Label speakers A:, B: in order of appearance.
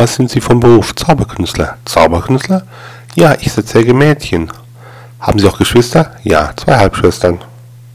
A: Was sind Sie vom Beruf? Zauberkünstler. Zauberkünstler? Ja, ich erzeuge Mädchen. Haben Sie auch Geschwister? Ja, zwei Halbschwestern.